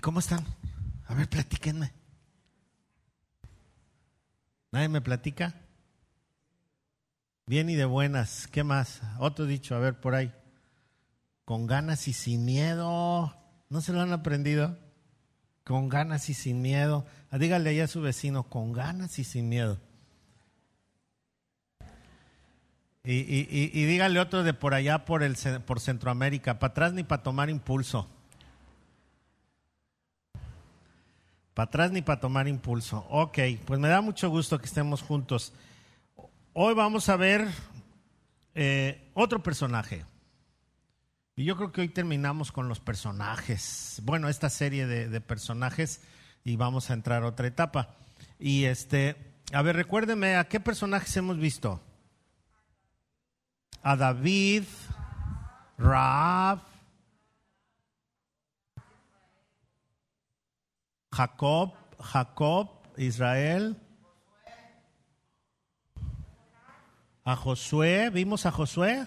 cómo están? A ver, platíquenme. ¿Nadie me platica? Bien y de buenas. ¿Qué más? Otro dicho, a ver, por ahí. Con ganas y sin miedo. ¿No se lo han aprendido? Con ganas y sin miedo. Ah, dígale ahí a su vecino, con ganas y sin miedo. Y, y, y, y dígale otro de por allá, por, el, por Centroamérica, para atrás ni para tomar impulso. Para atrás ni para tomar impulso. Ok, pues me da mucho gusto que estemos juntos. Hoy vamos a ver eh, otro personaje. Y yo creo que hoy terminamos con los personajes. Bueno, esta serie de, personajes y vamos a entrar a otra etapa. Y este, a ver, recuérdeme, ¿a qué personajes hemos visto? a David, Raab, Jacob, Jacob, Israel, a Josué, ¿vimos a Josué?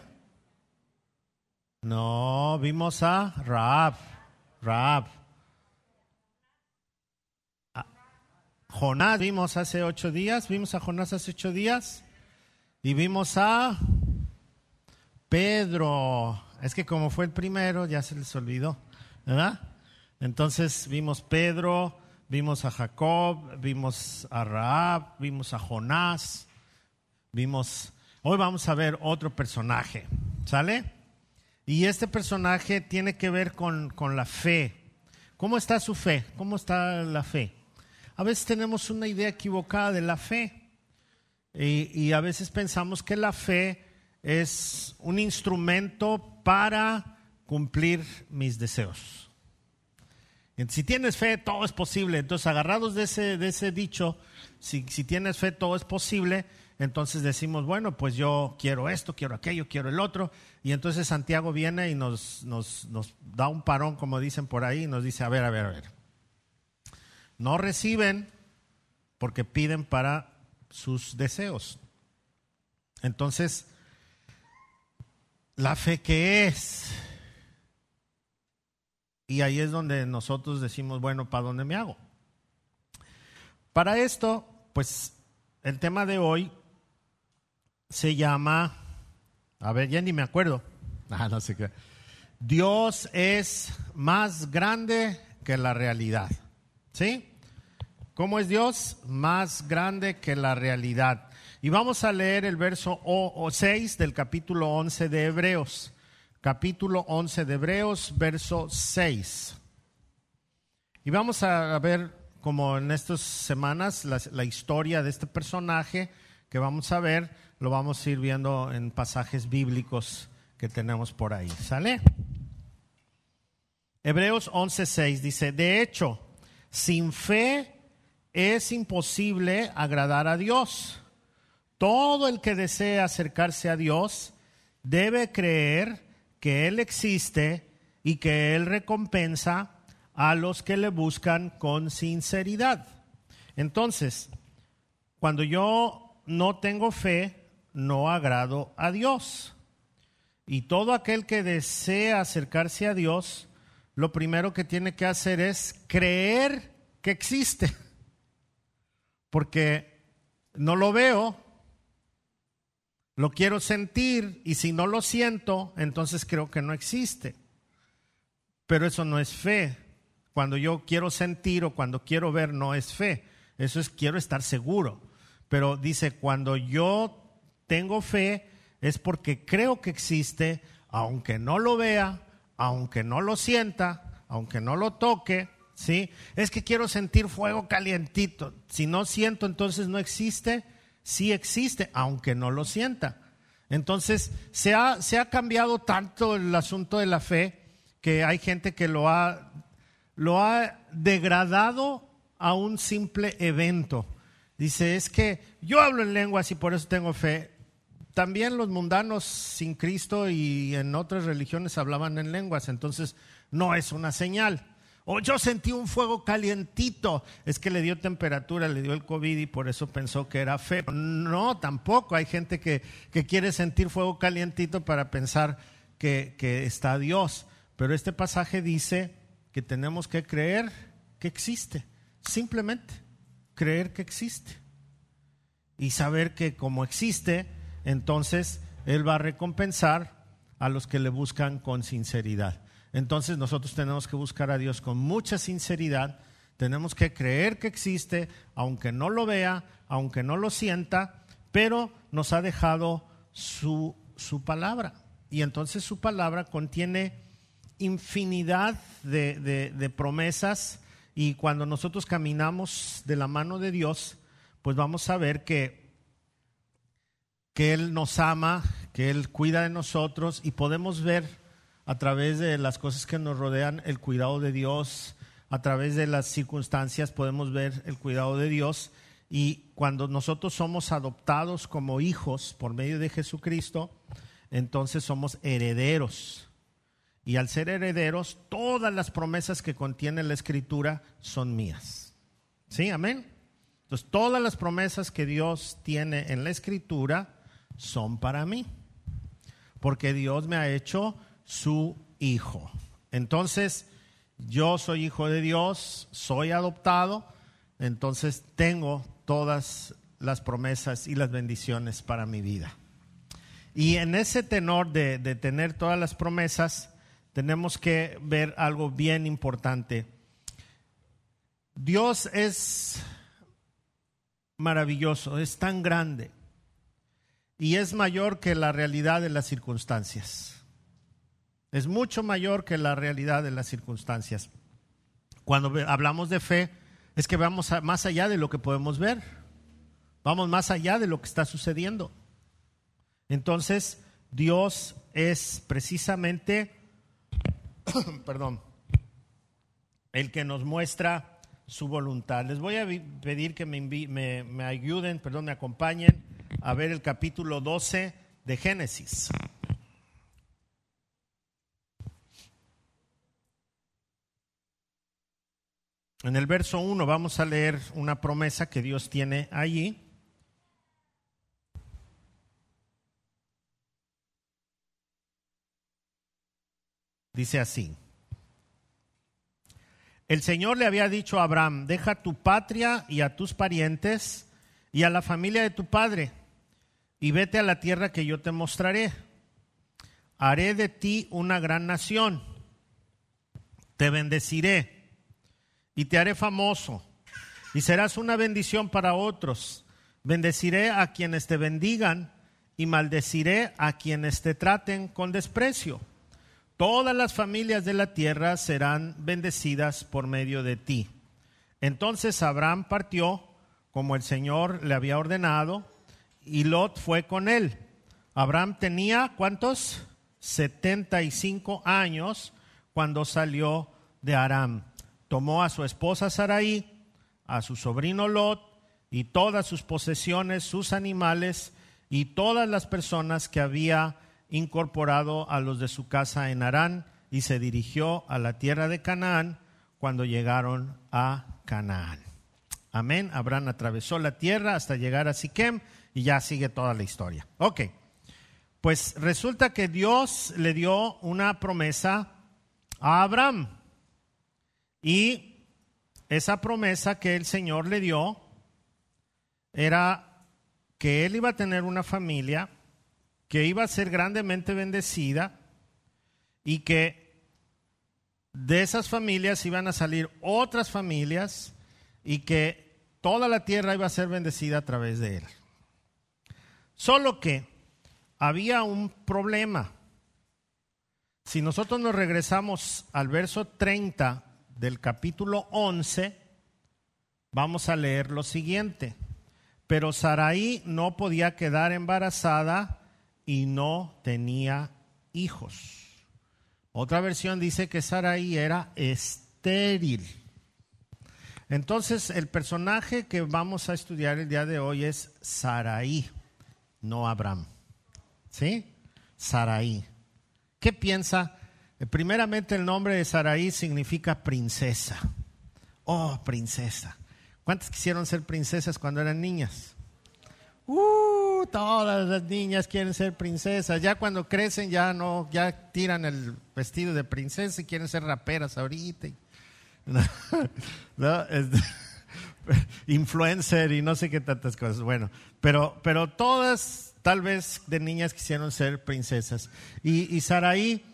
No, vimos a Raab, Raab. Jonás vimos hace ocho días, vimos a Jonás hace ocho días y vimos a Pedro, es que como fue el primero, ya se les olvidó, ¿verdad? Entonces vimos Pedro, vimos a Jacob, vimos a Raab, vimos a Jonás, vimos... Hoy vamos a ver otro personaje, ¿sale? Y este personaje tiene que ver con, con la fe. ¿Cómo está su fe? ¿Cómo está la fe? A veces tenemos una idea equivocada de la fe y, y a veces pensamos que la fe es un instrumento para cumplir mis deseos. Si tienes fe, todo es posible. Entonces, agarrados de ese, dicho, si, tienes fe, todo es posible, entonces decimos, bueno, pues yo quiero esto, quiero aquello, quiero el otro. Y entonces Santiago viene y nos da un parón, como dicen por ahí, y nos dice, a ver, a ver, a ver. No reciben porque piden para sus deseos. Entonces, la fe que es. Y ahí es donde nosotros decimos, bueno, ¿para dónde me hago? Para esto, pues el tema de hoy se llama, a ver, ya ni me acuerdo. Ah, no sé qué. Dios es más grande que la realidad. ¿Sí? ¿Cómo es Dios? Más grande que la realidad. Y vamos a leer el verso 6 del capítulo 11 de Hebreos. Capítulo 11 de Hebreos, verso 6. Y vamos a ver, como en estas semanas, la, la historia de este personaje que vamos a ver, lo vamos a ir viendo en pasajes bíblicos que tenemos por ahí. ¿Sale? Hebreos 11:6 dice, de hecho, sin fe es imposible agradar a Dios todo el que desea acercarse a Dios debe creer que Él existe y que Él recompensa a los que le buscan con sinceridad. Entonces, cuando yo no tengo fe, no agrado a Dios. Y todo aquel que desea acercarse a Dios, lo primero que tiene que hacer es creer que existe. Porque no lo veo, lo quiero sentir y si no lo siento, entonces creo que no existe. Pero eso no es fe. Cuando yo quiero sentir o cuando quiero ver, no es fe. Eso es quiero estar seguro. Pero dice, cuando yo tengo fe, es porque creo que existe, aunque no lo vea, aunque no lo sienta, aunque no lo toque, ¿sí? Es que quiero sentir fuego calientito. Si no siento, entonces no existe sí existe, aunque no lo sienta. Entonces, se ha, se ha cambiado tanto el asunto de la fe que hay gente que lo ha, lo ha degradado a un simple evento. Dice, es que yo hablo en lenguas y por eso tengo fe. También los mundanos sin Cristo y en otras religiones hablaban en lenguas, entonces no es una señal. O yo sentí un fuego calientito. Es que le dio temperatura, le dio el COVID y por eso pensó que era fe. No, tampoco. Hay gente que, que quiere sentir fuego calientito para pensar que, que está Dios. Pero este pasaje dice que tenemos que creer que existe, simplemente creer que existe y saber que como existe, entonces Él va a recompensar a los que le buscan con sinceridad. Entonces nosotros tenemos que buscar a Dios con mucha sinceridad, tenemos que creer que existe, aunque no lo vea, aunque no lo sienta, pero nos ha dejado su, su palabra. Y entonces su palabra contiene infinidad de, promesas y cuando nosotros caminamos de la mano de Dios, pues vamos a ver que, que Él nos ama, que Él cuida de nosotros y podemos ver a través de las cosas que nos rodean el cuidado de Dios, a través de las circunstancias podemos ver el cuidado de Dios y cuando nosotros somos adoptados como hijos por medio de Jesucristo, entonces somos herederos. Y al ser herederos, todas las promesas que contiene la Escritura son mías. ¿Sí? Amén. Entonces, todas las promesas que Dios tiene en la Escritura son para mí. Porque Dios me ha hecho su hijo. Entonces, yo soy hijo de Dios, soy adoptado, entonces tengo todas las promesas y las bendiciones para mi vida. Y en ese tenor de, de tener todas las promesas, tenemos que ver algo bien importante. Dios es maravilloso, es tan grande y es mayor que la realidad de las circunstancias. Es mucho mayor que la realidad de las circunstancias. Cuando hablamos de fe, es que vamos más allá de lo que podemos ver. Vamos más allá de lo que está sucediendo. Entonces, Dios es precisamente perdón, el que nos muestra su voluntad. Les voy a pedir que me, me, ayuden, perdón, me acompañen a ver el capítulo 12 de Génesis. En el verso 1 vamos a leer una promesa que Dios tiene allí. Dice así. El Señor le había dicho a Abraham, deja tu patria y a tus parientes y a la familia de tu padre y vete a la tierra que yo te mostraré. Haré de ti una gran nación, te bendeciré y te haré famoso y serás una bendición para otros. Bendeciré a quienes te bendigan y maldeciré a quienes te traten con desprecio todas las familias de la tierra serán bendecidas por medio de ti. Entonces Abraham partió como el Señor le había ordenado y Lot fue con él. Abraham tenía cuántos? 75 años cuando salió de Aram. Tomó a su esposa Sarai, a su sobrino Lot y todas sus posesiones, sus animales y todas las personas que había incorporado a los de su casa en Harán y se dirigió a la tierra de Canaán cuando llegaron a Canaán. Amén. Abraham atravesó la tierra hasta llegar a Siquem y ya sigue toda la historia. Ok. Pues resulta que Dios le dio una promesa a Abraham. Y esa promesa que el Señor le dio era que él iba a tener una familia que iba a ser grandemente bendecida y que de esas familias iban a salir otras familias y que toda la tierra iba a ser bendecida a través de él. Solo que había un problema. Si nosotros nos regresamos al verso 30 del capítulo 11, vamos a leer lo siguiente. Pero Saraí no podía quedar embarazada y no tenía hijos. Otra versión dice que Sarai era estéril. Entonces, el personaje que vamos a estudiar el día de hoy es Sarai, no Abraham. ¿Sí? Sarai. ¿Qué piensa? Eh, primeramente, el nombre de Sarai significa princesa. Oh, princesa. ¿Cuántas quisieron ser princesas cuando eran niñas? Uh, todas las niñas quieren ser princesas. Ya cuando crecen ya no, ya tiran el vestido de princesa y quieren ser raperas ahorita. influencer y no sé qué tantas cosas. Bueno, pero, pero todas tal vez de niñas quisieron ser princesas. Y, y Saraí,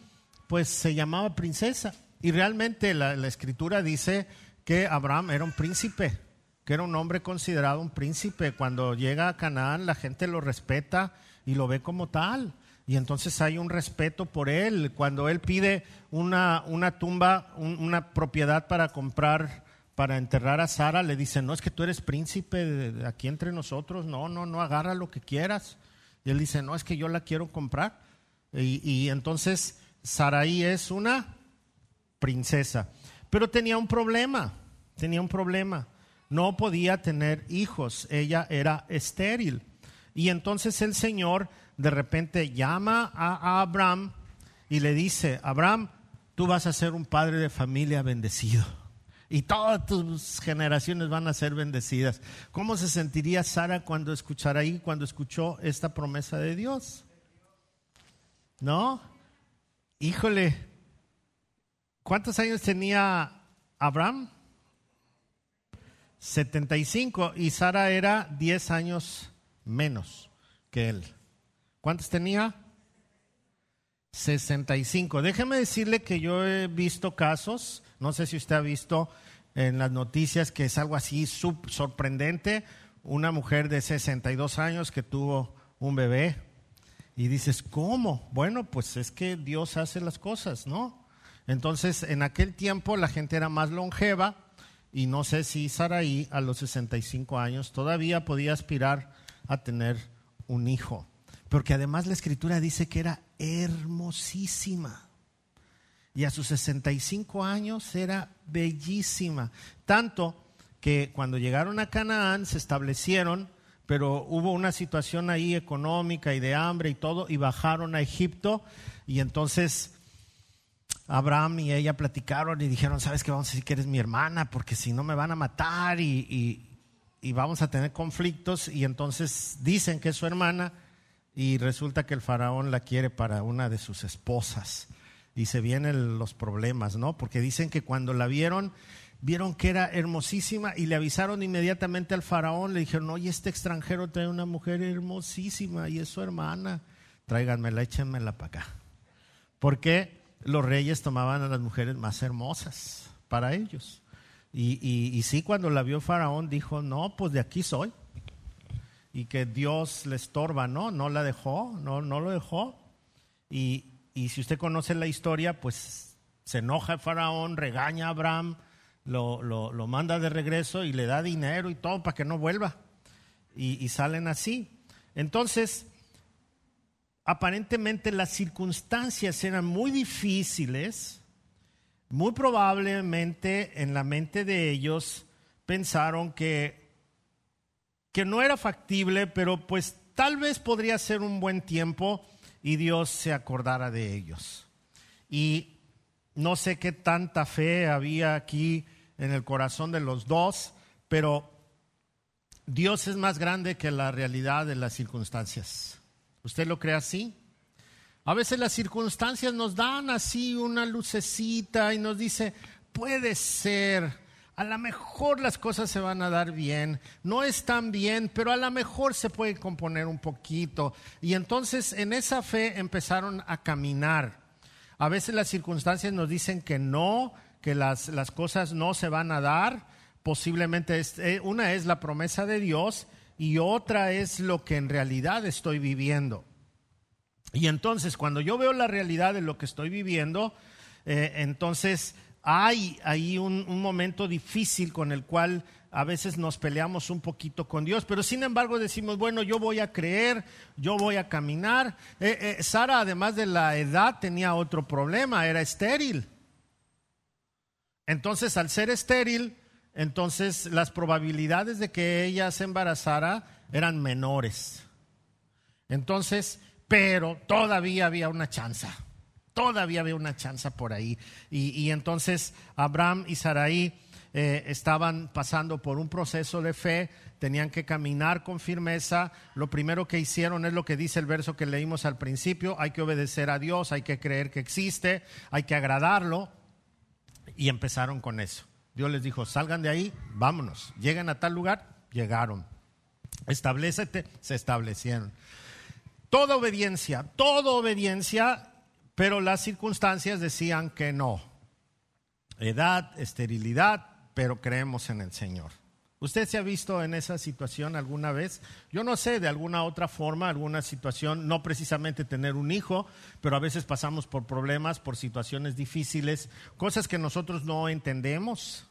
pues se llamaba princesa. Y realmente la, escritura dice que Abraham era un príncipe, que era un hombre considerado un príncipe. Cuando llega a Canaán, la gente lo respeta y lo ve como tal. Y entonces hay un respeto por él. Cuando él pide una, una tumba, una propiedad para comprar, para enterrar a Sara, le dice, no es que tú eres príncipe de aquí entre nosotros, no, no, no, agarra lo que quieras. Y él dice, no, es que yo la quiero comprar. Y entonces Saraí es una princesa. Pero tenía un problema, tenía un problema. No podía tener hijos, ella era estéril. Y entonces el Señor de repente llama a, Abraham y le dice, Abraham, tú vas a ser un padre de familia bendecido. Y todas tus generaciones van a ser bendecidas. ¿Cómo se sentiría Sara cuando escuchara ahí, cuando escuchó esta promesa de Dios? ¿No? Híjole, ¿cuántos años tenía Abraham? 75 y Sara era 10 años menos que él. ¿Cuántos tenía? 65. Déjeme decirle que yo he visto casos, no sé si usted ha visto en las noticias que es algo así sorprendente, una mujer de 62 años que tuvo un bebé y dices, ¿cómo? Bueno, pues es que Dios hace las cosas, ¿no? Entonces, en aquel tiempo la gente era más longeva y no sé si Saraí a los 65 años todavía podía aspirar a tener un hijo porque además la escritura dice que era hermosísima. Y a sus 65 años era bellísima. Tanto que cuando llegaron a Canaán se establecieron, pero hubo una situación ahí económica y de hambre y todo, y bajaron a Egipto. Y entonces Abraham y ella platicaron y dijeron, ¿sabes qué? Vamos a decir que eres mi hermana, porque si no me van a matar y, y, y vamos a tener conflictos. Y entonces dicen que es su hermana y resulta que el faraón la quiere para una de sus esposas. Y se vienen los problemas, ¿no? Porque dicen que cuando la vieron, vieron que era hermosísima y le avisaron inmediatamente al faraón, le dijeron, oye, este extranjero trae una mujer hermosísima y es su hermana, tráiganmela, échenmela para acá. Porque los reyes tomaban a las mujeres más hermosas para ellos. Y, y, sí, cuando la vio faraón, dijo, no, pues de aquí soy y que Dios le estorba, ¿no? No la dejó, no, no lo dejó. Y, y si usted conoce la historia, pues se enoja el faraón, regaña a Abraham, lo, lo, manda de regreso y le da dinero y todo para que no vuelva. Y, y salen así. Entonces, aparentemente las circunstancias eran muy difíciles. Muy probablemente en la mente de ellos pensaron que que no era factible, pero pues tal vez podría ser un buen tiempo y Dios se acordara de ellos. Y no sé qué tanta fe había aquí en el corazón de los dos, pero Dios es más grande que la realidad de las circunstancias. ¿Usted lo cree así? A veces las circunstancias nos dan así una lucecita y nos dice, puede ser, a lo mejor las cosas se van a dar bien, no están bien, pero a lo mejor se puede componer un poquito. Y entonces en esa fe empezaron a caminar. A veces las circunstancias nos dicen que no, que las, las cosas no se van a dar. Posiblemente eh, una es la promesa de Dios y otra es lo que en realidad estoy viviendo. Y entonces cuando yo veo la realidad de lo que estoy viviendo, eh, entonces hay ahí un, momento difícil con el cual a veces nos peleamos un poquito con Dios, pero sin embargo decimos, bueno, yo voy a creer, yo voy a caminar. Eh, Sara, además de la edad, tenía otro problema, era estéril. Entonces, al ser estéril, entonces las probabilidades de que ella se embarazara eran menores. Entonces, pero todavía había una chance todavía había una chance por ahí. Y, entonces Abraham y Sarai eh, estaban pasando por un proceso de fe, tenían que caminar con firmeza. Lo primero que hicieron es lo que dice el verso que leímos al principio, hay que obedecer a Dios, hay que creer que existe, hay que agradarlo. Y empezaron con eso. Dios les dijo, salgan de ahí, vámonos, lleguen a tal lugar, llegaron. Establecete, se establecieron. Toda obediencia, toda obediencia, pero las circunstancias decían que no. Edad, esterilidad, pero creemos en el Señor. ¿Usted se ha visto en esa situación alguna vez? Yo no sé, de alguna otra forma, alguna situación, no precisamente tener un hijo, pero a veces pasamos por problemas, por situaciones difíciles, cosas que nosotros no entendemos,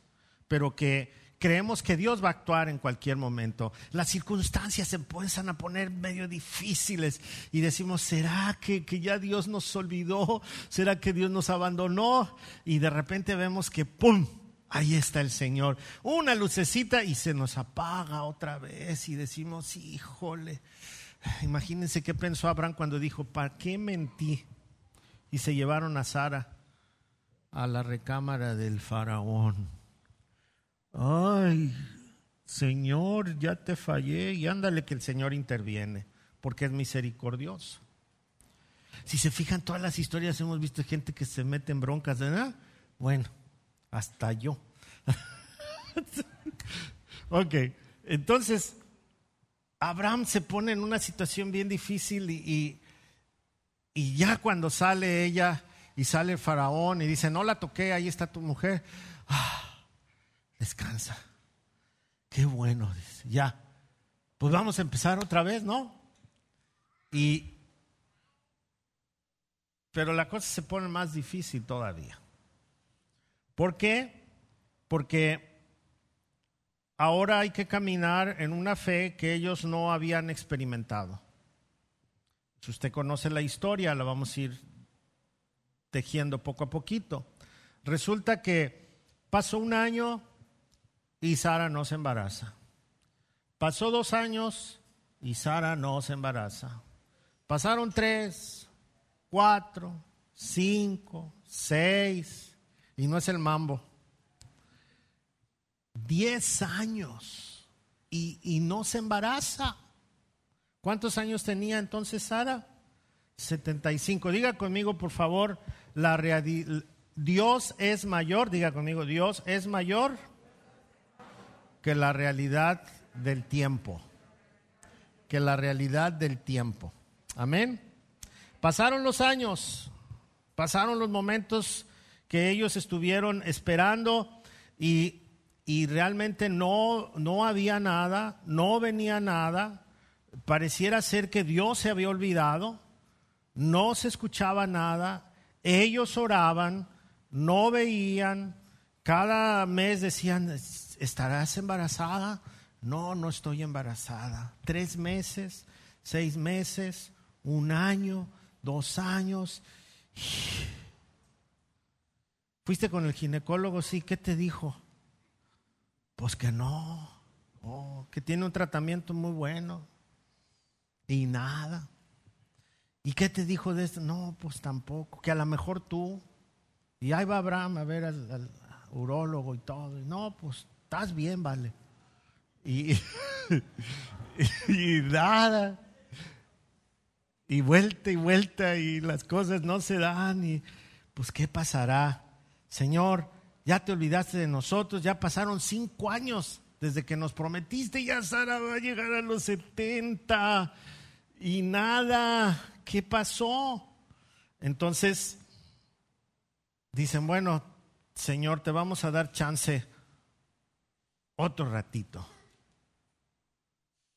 pero que creemos que Dios va a actuar en cualquier momento. Las circunstancias se empiezan a poner medio difíciles y decimos, ¿será que, que, ya Dios nos olvidó? ¿Será que Dios nos abandonó? Y de repente vemos que, ¡pum! Ahí está el Señor. Una lucecita y se nos apaga otra vez y decimos, híjole. Imagínense qué pensó Abraham cuando dijo, ¿para qué mentí? Y se llevaron a Sara a la recámara del faraón ay, Señor, ya te fallé y ándale que el Señor interviene, porque es misericordioso. Si se fijan, todas las historias hemos visto gente que se mete en broncas, ¿verdad? Bueno, hasta yo. ok, entonces, Abraham se pone en una situación bien difícil y, y ya cuando sale ella y sale el faraón y dice, no la toqué, ahí está tu mujer. Ah, descansa. Qué bueno, ya. Pues vamos a empezar otra vez, ¿no? Y pero la cosa se pone más difícil todavía. ¿Por qué? Porque ahora hay que caminar en una fe que ellos no habían experimentado. Si usted conoce la historia, la vamos a ir tejiendo poco a poquito. Resulta que pasó un año, y Sara no se embaraza. Pasó dos años y Sara no se embaraza. Pasaron tres, cuatro, cinco, seis, y no es el mambo. Diez años y, y no se embaraza. ¿Cuántos años tenía entonces Sara? 75. Diga conmigo, por favor, la Dios es mayor. Diga conmigo, Dios es mayor que la realidad del tiempo. Que la realidad del tiempo. Amén. Pasaron los años, pasaron los momentos que ellos estuvieron esperando y, y realmente no, no había nada, no venía nada. Pareciera ser que Dios se había olvidado, no se escuchaba nada, ellos oraban, no veían, cada mes decían, ¿estarás embarazada? No, no estoy embarazada. Tres meses, seis meses, un año, dos años. ¿Fuiste con el ginecólogo? Sí, ¿qué te dijo? Pues que no, oh, que tiene un tratamiento muy bueno y nada. ¿Y qué te dijo de esto? No, pues tampoco, que a lo mejor tú. Y ahí va Abraham a ver al, al urólogo y todo. no, pues estás bien, vale. Y, y nada. Y vuelta y vuelta y las cosas no se dan y pues ¿qué pasará? Señor, ya te olvidaste de nosotros, ya pasaron cinco años desde que nos prometiste, ya Sara va a llegar a los 70 y nada, ¿qué pasó? Entonces, dicen, bueno, Señor, te vamos a dar chance otro ratito.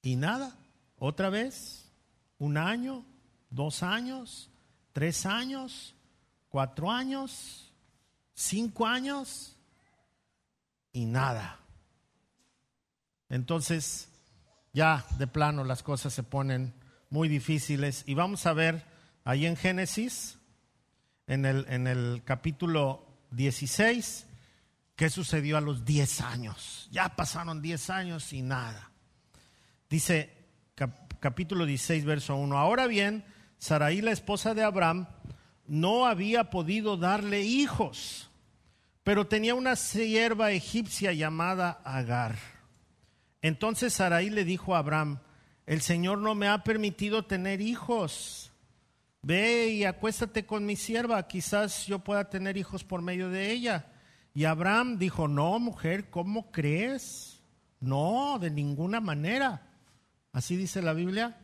Y nada, otra vez, un año, dos años, tres años, cuatro años, cinco años y nada. Entonces, ya de plano las cosas se ponen muy difíciles y vamos a ver ahí en Génesis, en el, en el capítulo 16, ¿Qué sucedió a los 10 años? Ya pasaron 10 años y nada. Dice capítulo 16, verso 1. Ahora bien, Saraí, la esposa de Abraham, no había podido darle hijos pero tenía una sierva egipcia llamada Agar. Entonces Sarai le dijo a Abraham, el Señor no me ha permitido tener hijos. Ve y acuéstate con mi sierva, quizás yo pueda tener hijos por medio de ella. Y Abraham dijo, no, mujer, ¿cómo crees? No, de ninguna manera. Así dice la Biblia.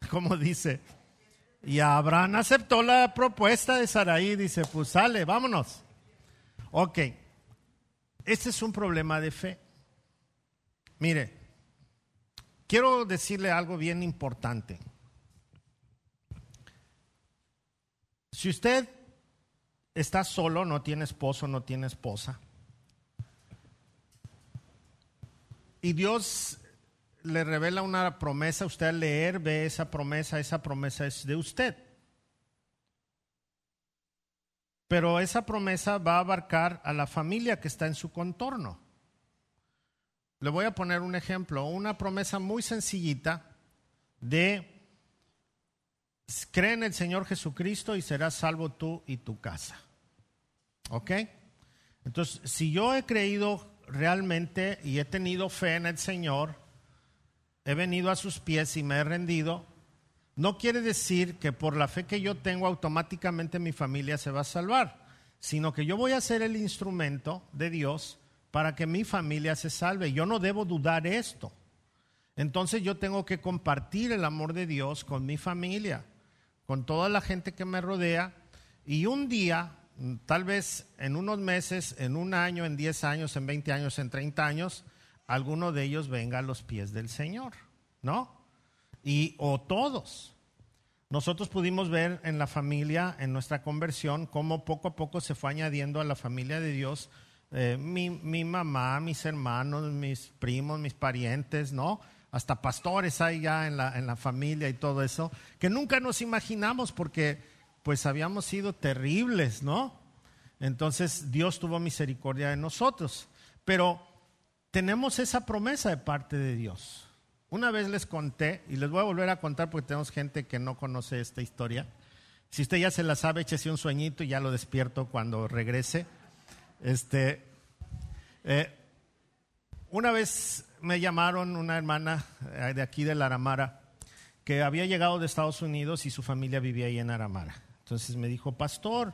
¿Cómo dice? Y Abraham aceptó la propuesta de Sarai dice, pues sale, vámonos. Ok, este es un problema de fe. Mire, quiero decirle algo bien importante. Si usted está solo, no tiene esposo, no tiene esposa, y Dios le revela una promesa, usted al leer ve esa promesa, esa promesa es de usted. Pero esa promesa va a abarcar a la familia que está en su contorno. Le voy a poner un ejemplo, una promesa muy sencillita de cree en el Señor Jesucristo y serás salvo tú y tu casa. ¿Ok? Entonces, si yo he creído realmente y he tenido fe en el Señor, he venido a sus pies y me he rendido, no quiere decir que por la fe que yo tengo automáticamente mi familia se va a salvar, sino que yo voy a ser el instrumento de Dios para que mi familia se salve. Yo no debo dudar esto. Entonces yo tengo que compartir el amor de Dios con mi familia, con toda la gente que me rodea. Y un día, tal vez en unos meses, en un año, en 10 años, en 20 años, en 30 años, alguno de ellos venga a los pies del Señor, ¿no? y o todos. Nosotros pudimos ver en la familia, en nuestra conversión, cómo poco a poco se fue añadiendo a la familia de Dios eh, mi, mi, mamá, mis hermanos, mis primos, mis parientes, ¿no? Hasta pastores hay ya en la, en la familia y todo eso, que nunca nos imaginamos porque pues habíamos sido terribles, ¿no? Entonces Dios tuvo misericordia de nosotros. Pero tenemos esa promesa de parte de Dios. Una vez les conté, y les voy a volver a contar porque tenemos gente que no conoce esta historia. Si usted ya se la sabe, échese un sueñito y ya lo despierto cuando regrese. Este, eh, una vez me llamaron una hermana eh, de aquí de la Aramara que había llegado de Estados Unidos y su familia vivía ahí en Aramara. Entonces me dijo, pastor,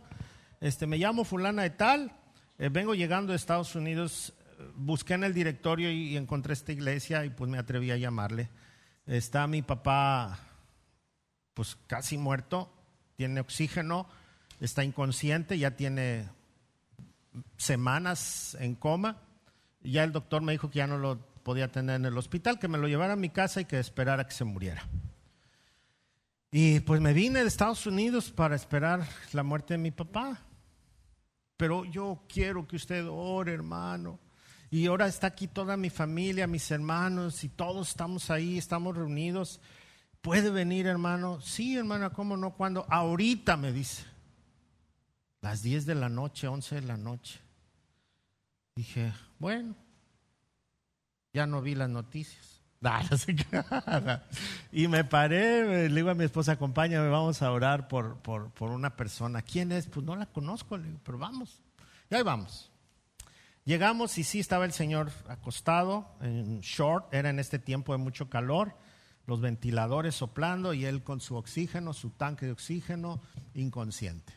este, me llamo fulana de tal, eh, vengo llegando de Estados Unidos, busqué en el directorio y, encontré esta iglesia y pues me atreví a llamarle. Está mi papá pues casi muerto, tiene oxígeno, está inconsciente, ya tiene semanas en coma. Ya el doctor me dijo que ya no lo podía tener en el hospital, que me lo llevara a mi casa y que esperara que se muriera. Y pues me vine de Estados Unidos para esperar la muerte de mi papá. Pero yo quiero que usted ore, hermano y ahora está aquí toda mi familia, mis hermanos, y todos estamos ahí, estamos reunidos. ¿Puede venir, hermano? Sí, hermana, ¿cómo no? ¿Cuándo? Ahorita me dice. Las 10 de la noche, 11 de la noche. Dije, bueno, ya no vi las noticias. y me paré, le digo a mi esposa, acompáñame, vamos a orar por, por, por una persona. ¿Quién es? Pues no la conozco, le digo, pero vamos. Y ahí vamos. Llegamos y sí estaba el señor acostado en short, era en este tiempo de mucho calor, los ventiladores soplando y él con su oxígeno, su tanque de oxígeno, inconsciente.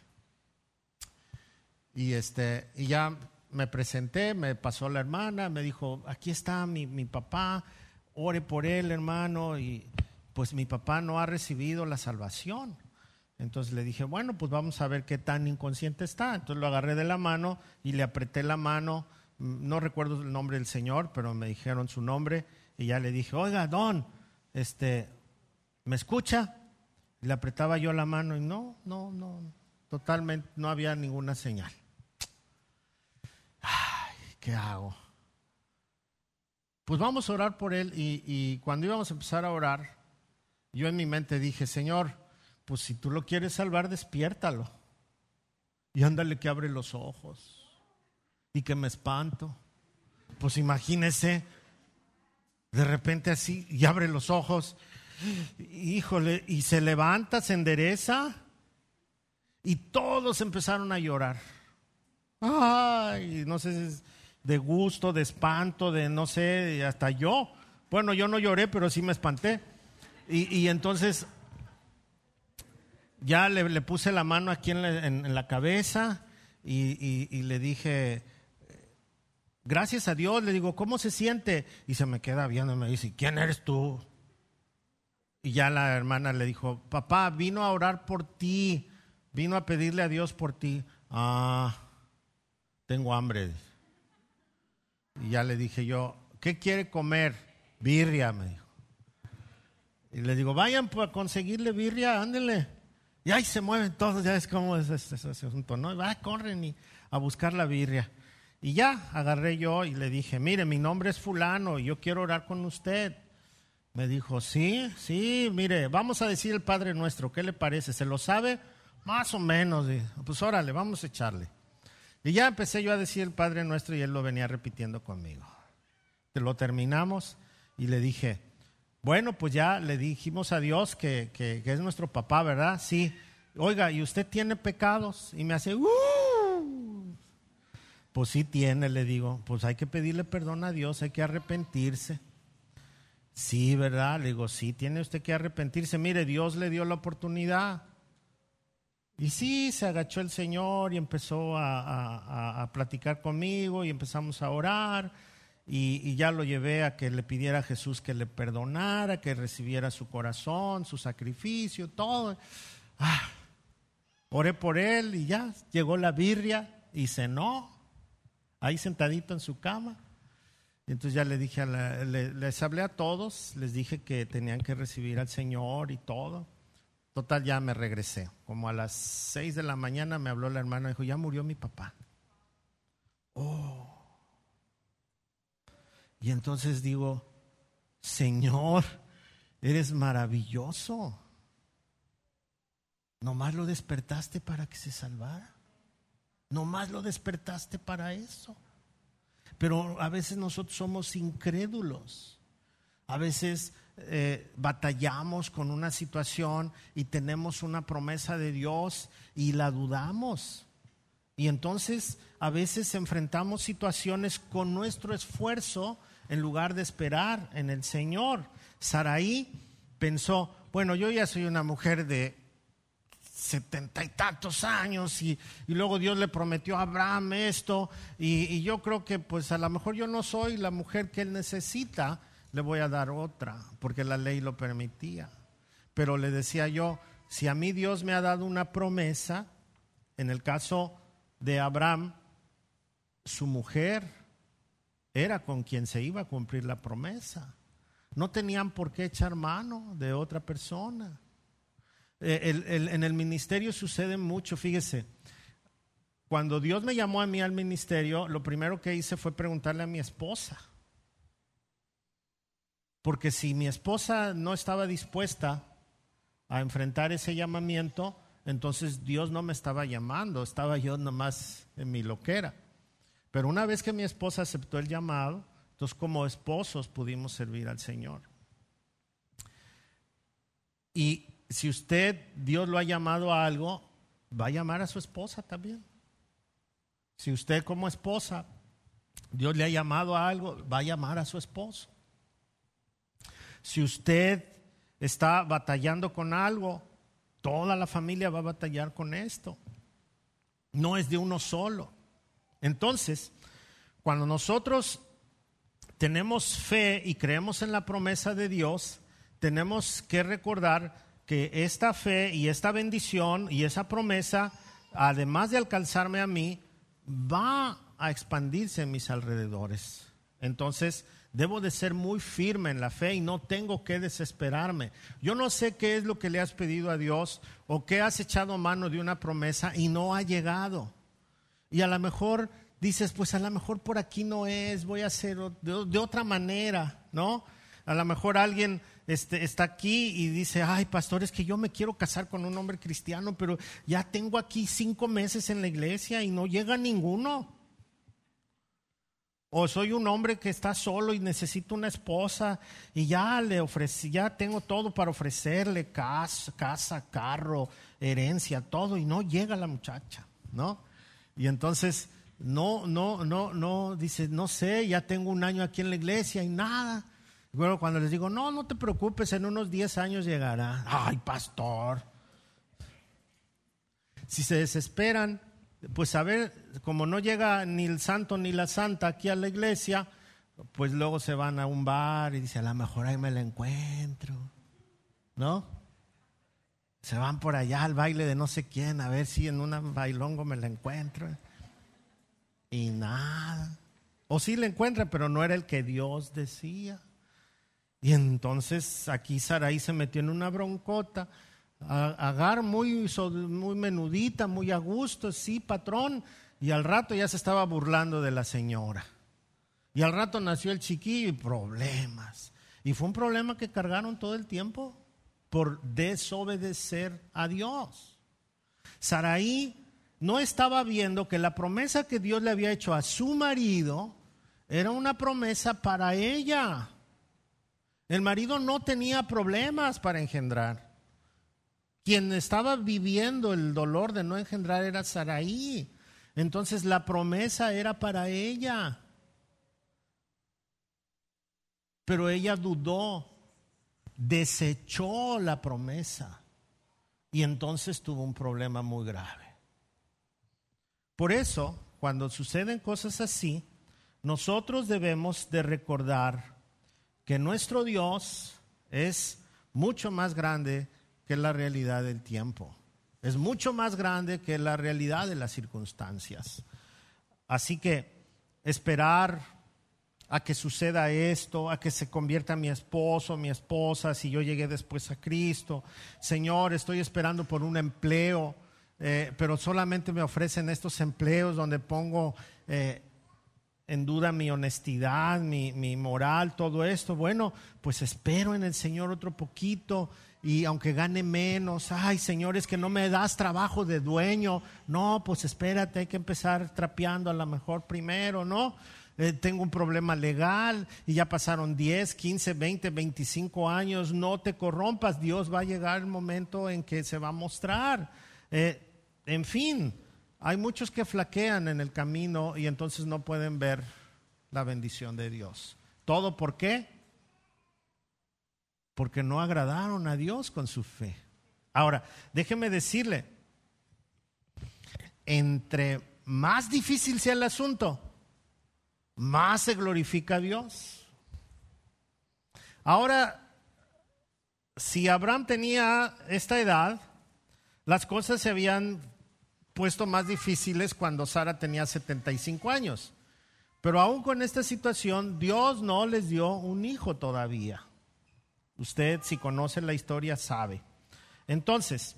Y, este, y ya me presenté, me pasó la hermana, me dijo, aquí está mi, mi papá, ore por él, hermano, y pues mi papá no ha recibido la salvación. Entonces le dije, bueno, pues vamos a ver qué tan inconsciente está. Entonces lo agarré de la mano y le apreté la mano. No recuerdo el nombre del señor, pero me dijeron su nombre y ya le dije, oiga, don, este, ¿me escucha? le apretaba yo la mano y no, no, no, totalmente, no había ninguna señal. Ay, ¿qué hago? Pues vamos a orar por él y, y cuando íbamos a empezar a orar, yo en mi mente dije, Señor, pues si tú lo quieres salvar, despiértalo. Y ándale que abre los ojos. Y que me espanto. Pues imagínese, de repente así, y abre los ojos. Híjole, y se levanta, se endereza. Y todos empezaron a llorar. ay, no sé, de gusto, de espanto, de no sé, hasta yo. Bueno, yo no lloré, pero sí me espanté. Y, entonces ya le, puse la mano aquí en la, cabeza y, le dije, gracias a Dios, le digo, ¿cómo se siente? Y se me queda viendo y me dice, ¿quién eres tú? Y ya la hermana le dijo, papá, vino a orar por ti, vino a pedirle a Dios por ti. Ah, tengo hambre. Y ya le dije yo, ¿qué quiere comer? Birria, me dijo. Y le digo, vayan a conseguirle birria, ándenle. Y ahí se mueven todos, ya es como ese, ese, asunto, ¿no? Va, corren y a buscar la birria. Y ya agarré yo y le dije, mire, mi nombre es fulano y yo quiero orar con usted. Me dijo, sí, sí, mire, vamos a decir el Padre Nuestro, ¿qué le parece? ¿Se lo sabe? Más o menos. pues órale, vamos a echarle. Y ya empecé yo a decir el Padre Nuestro y él lo venía repitiendo conmigo. Lo terminamos y le dije, bueno, pues ya le dijimos a Dios que, que, es nuestro papá, ¿verdad? Sí. Oiga, ¿y usted tiene pecados? Y me hace, ¡Uh! Pues sí tiene, le digo. Pues hay que pedirle perdón a Dios, hay que arrepentirse. Sí, ¿verdad? Le digo, sí, tiene usted que arrepentirse. Mire, Dios le dio la oportunidad. Y sí, se agachó el Señor y empezó a, platicar conmigo y empezamos a orar. Y, ya lo llevé a que le pidiera a Jesús que le perdonara, que recibiera su corazón, su sacrificio, todo. Ah, oré por él y ya llegó la birria y cenó, ahí sentadito en su cama. Y entonces ya le dije, a les hablé a todos, les dije que tenían que recibir al Señor y todo. Total, ya me regresé. Como a las seis de la mañana me habló la hermana y dijo, ya murió mi papá. Oh. Y entonces digo, Señor, eres maravilloso. Nomás lo despertaste para que se salvara. Nomás lo despertaste para eso. Pero a veces nosotros somos incrédulos. A veces eh, batallamos con una situación y tenemos una promesa de Dios y la dudamos. Y entonces a veces enfrentamos situaciones con nuestro esfuerzo en lugar de esperar en el Señor. Saraí pensó, bueno, yo ya soy una mujer de setenta y tantos años y, luego Dios le prometió a Abraham esto y, yo creo que pues a lo mejor yo no soy la mujer que él necesita, le voy a dar otra porque la ley lo permitía. Pero le decía yo, si a mí Dios me ha dado una promesa, en el caso de Abraham, su mujer era con quien se iba a cumplir la promesa. No tenían por qué echar mano de otra persona. Eh, en el ministerio sucede mucho, fíjese. Cuando Dios me llamó a mí al ministerio, lo primero que hice fue preguntarle a mi esposa. Porque si mi esposa no estaba dispuesta a enfrentar ese llamamiento, entonces Dios no me estaba llamando, estaba yo nomás en mi loquera. Pero una vez que mi esposa aceptó el llamado, entonces como esposos pudimos servir al Señor. Y si usted, Dios lo ha llamado a algo, va a llamar a su esposa también. Si usted como esposa, Dios le ha llamado a algo, va a llamar a su esposo. Si usted está batallando con algo, toda la familia va a batallar con esto. No es de uno solo. Entonces, cuando nosotros tenemos fe y creemos en la promesa de Dios, tenemos que recordar que esta fe y esta bendición y esa promesa, además de alcanzarme a mí, va a expandirse en mis alrededores. Entonces, debo de ser muy firme en la fe y no tengo que desesperarme. Yo no sé qué es lo que le has pedido a Dios o que has echado mano de una promesa y no ha llegado. Y a lo mejor dices, pues a lo mejor por aquí no es, voy a hacer de, otra manera, ¿no? A lo mejor alguien este, está aquí y dice, ay, pastor, es que yo me quiero casar con un hombre cristiano, pero ya tengo aquí cinco meses en la iglesia y no llega ninguno. O soy un hombre que está solo y necesito una esposa y ya le ofrecí, ya tengo todo para ofrecerle casa, carro, herencia, todo y no llega la muchacha, ¿no? Y entonces no, no, no, no, dice, no sé, ya tengo un año aquí en la iglesia y nada. Bueno, cuando les digo, no, no te preocupes, en unos 10 años llegará. Ay, pastor. Si se desesperan, pues a ver, como no llega ni el santo ni la santa aquí a la iglesia, pues luego se van a un bar y dice, a lo mejor ahí me la encuentro. ¿No? Se van por allá al baile de no sé quién, a ver si en un bailongo me la encuentro. Y nada. O sí la encuentra, pero no era el que Dios decía. Y entonces aquí Saraí se metió en una broncota. Agar muy, muy menudita, muy a gusto, sí, patrón. Y al rato ya se estaba burlando de la señora. Y al rato nació el chiquillo y problemas. Y fue un problema que cargaron todo el tiempo por desobedecer a Dios. Saraí no estaba viendo que la promesa que Dios le había hecho a su marido era una promesa para ella. El marido no tenía problemas para engendrar. Quien estaba viviendo el dolor de no engendrar era Saraí. Entonces la promesa era para ella. Pero ella dudó, desechó la promesa y entonces tuvo un problema muy grave. Por eso, cuando suceden cosas así, nosotros debemos de recordar que nuestro Dios es mucho más grande que la realidad del tiempo. Es mucho más grande que la realidad de las circunstancias. Así que esperar a que suceda esto, a que se convierta mi esposo, mi esposa, si yo llegué después a Cristo. Señor, estoy esperando por un empleo, eh, pero solamente me ofrecen estos empleos donde pongo eh, en duda mi honestidad, mi, mi, moral, todo esto. Bueno, pues espero en el Señor otro poquito y aunque gane menos, ay Señor, es que no me das trabajo de dueño. No, pues espérate, hay que empezar trapeando a lo mejor primero, ¿no? Eh, tengo un problema legal y ya pasaron 10, 15, 20, 25 años. No te corrompas, Dios va a llegar el momento en que se va a mostrar. Eh, en fin, hay muchos que flaquean en el camino y entonces no pueden ver la bendición de Dios. ¿Todo por qué? Porque no agradaron a Dios con su fe. Ahora, déjeme decirle, entre más difícil sea el asunto, más se glorifica a Dios. Ahora, si Abraham tenía esta edad, las cosas se habían puesto más difíciles cuando Sara tenía 75 años. Pero aún con esta situación, Dios no les dio un hijo todavía. Usted, si conoce la historia, sabe. Entonces,